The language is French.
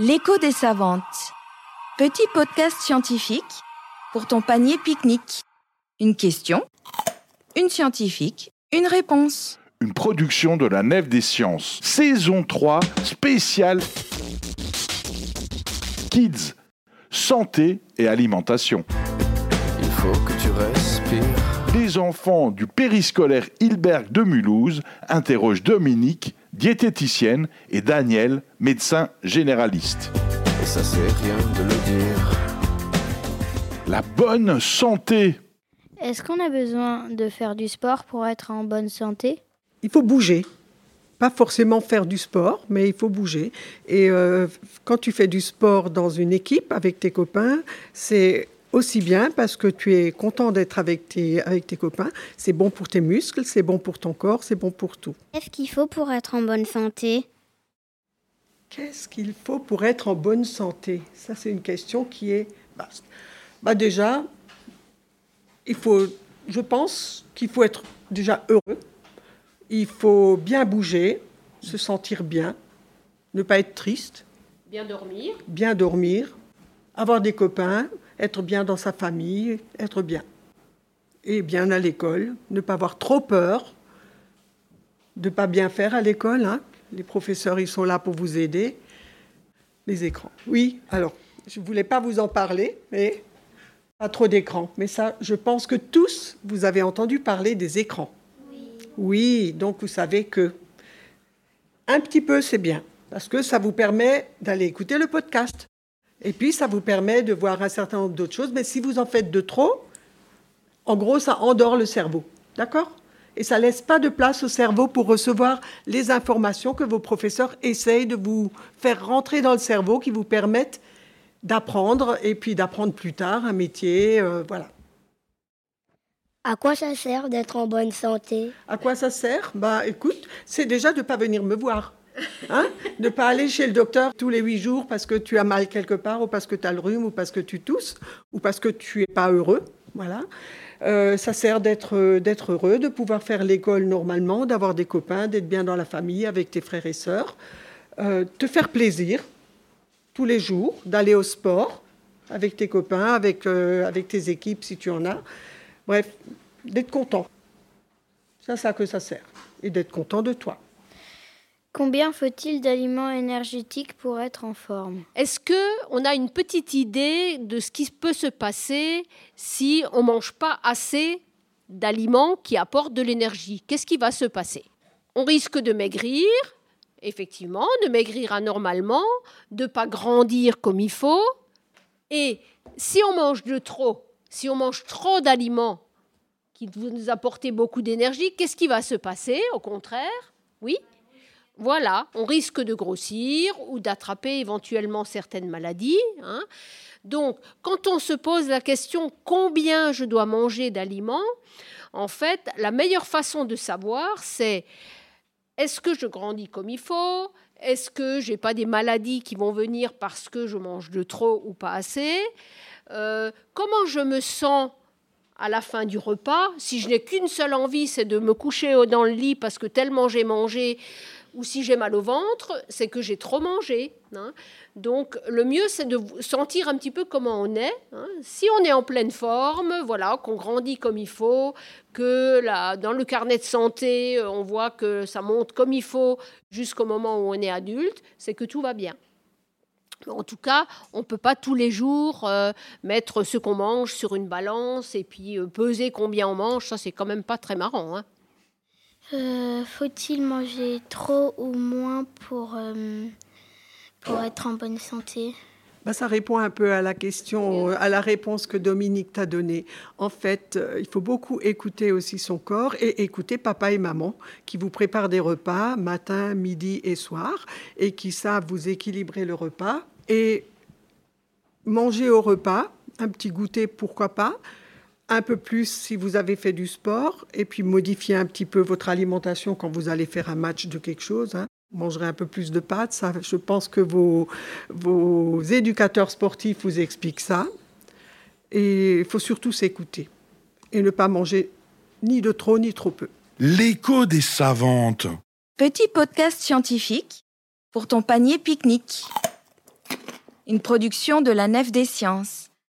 L'écho des savantes. Petit podcast scientifique pour ton panier pique-nique. Une question, une scientifique, une réponse. Une production de la Nef des Sciences. Saison 3, spéciale Kids, santé et alimentation. Il faut que tu respires. Les enfants du périscolaire Hilberg de Mulhouse interrogent Dominique, diététicienne, et Daniel, médecin généraliste. Et ça c'est rien de le dire. La bonne santé. Est-ce qu'on a besoin de faire du sport pour être en bonne santé? Il faut bouger. Pas forcément faire du sport, mais il faut bouger. Et euh, quand tu fais du sport dans une équipe avec tes copains, c'est aussi bien parce que tu es content d'être avec tes, avec tes copains. C'est bon pour tes muscles, c'est bon pour ton corps, c'est bon pour tout. Qu'est-ce qu'il faut pour être en bonne santé? Qu'est-ce qu'il faut pour être en bonne santé? Ça, c'est une question qui est vaste. Bah déjà, il faut, je pense qu'il faut être déjà heureux. Il faut bien bouger, se sentir bien, ne pas être triste, Bien dormir. bien dormir, avoir des copains, être bien dans sa famille, être bien. Et bien à l'école, ne pas avoir trop peur de pas bien faire à l'école. hein. Les professeurs, ils sont là pour vous aider. Les écrans. Oui, alors, je ne voulais pas vous en parler, mais pas trop d'écrans. Mais ça, je pense que tous, vous avez entendu parler des écrans. Oui, donc vous savez que un petit peu, c'est bien, parce que ça vous permet d'aller écouter le podcast. Et puis, ça vous permet de voir un certain nombre d'autres choses. Mais si vous en faites de trop, en gros, ça endort le cerveau. D'accord? Et ça laisse pas de place au cerveau pour recevoir les informations que vos professeurs essayent de vous faire rentrer dans le cerveau, qui vous permettent d'apprendre et puis d'apprendre plus tard un métier. euh, voilà. À quoi ça sert d'être en bonne santé? À quoi ça sert? Bah écoute, c'est déjà de ne pas venir me voir. Hein? Ne pas aller chez le docteur tous les huit jours parce que tu as mal quelque part ou parce que tu as le rhume ou parce que tu tousses ou parce que tu n'es pas heureux. Voilà. Euh, ça sert d'être euh, d'être heureux, de pouvoir faire l'école normalement, d'avoir des copains, d'être bien dans la famille avec tes frères et sœurs, euh, te faire plaisir tous les jours, d'aller au sport avec tes copains, avec, avec tes équipes si tu en as. Bref, d'être content. C'est à ça que ça sert. Et d'être content de toi. Combien faut-il d'aliments énergétiques pour être en forme? Est-ce que on a une petite idée de ce qui peut se passer si on mange pas assez d'aliments qui apportent de l'énergie? Qu'est-ce qui va se passer? On risque de maigrir, effectivement, de maigrir anormalement, de pas grandir comme il faut. Et si on mange de trop, si on mange trop d'aliments qui vont nous apporter beaucoup d'énergie, qu'est-ce qui va se passer? Au contraire, oui voilà, on risque de grossir ou d'attraper éventuellement certaines maladies. hein. Donc, quand on se pose la question combien je dois manger d'aliments, en fait, la meilleure façon de savoir, c'est est-ce que je grandis comme il faut Est-ce que j'ai pas des maladies qui vont venir parce que je mange de trop ou pas assez Euh, Comment je me sens à la fin du repas Si je n'ai qu'une seule envie, c'est de me coucher dans le lit parce que tellement j'ai mangé, ou si j'ai mal au ventre, c'est que j'ai trop mangé. hein. Donc le mieux, c'est de sentir un petit peu comment on est. hein. Si on est en pleine forme, voilà, qu'on grandit comme il faut, que là, dans le carnet de santé, euh, on voit que ça monte comme il faut jusqu'au moment où on est adulte, c'est que tout va bien. En tout cas, on ne peut pas tous les jours euh, mettre ce qu'on mange sur une balance et puis euh, peser combien on mange. Ça, c'est quand même pas très marrant. hein. Euh, Faut-il manger trop ou moins pour, euh, pour être en bonne santé? Bah, ça répond un peu à la question, euh, à la réponse que Dominique t'a donnée. En fait, il faut beaucoup écouter aussi son corps et écouter papa et maman qui vous préparent des repas matin, midi et soir et qui savent vous équilibrer le repas et manger au repas, un petit goûter pourquoi pas, un peu plus si vous avez fait du sport et puis modifier un petit peu votre alimentation quand vous allez faire un match de quelque chose. hein. Vous mangerez un peu plus de pâtes. Ça, je pense que vos, vos éducateurs sportifs vous expliquent ça. Et il faut surtout s'écouter et ne pas manger ni de trop ni trop peu. L'écho des savantes. Petit podcast scientifique pour ton panier pique-nique. une production de la Nef des Sciences.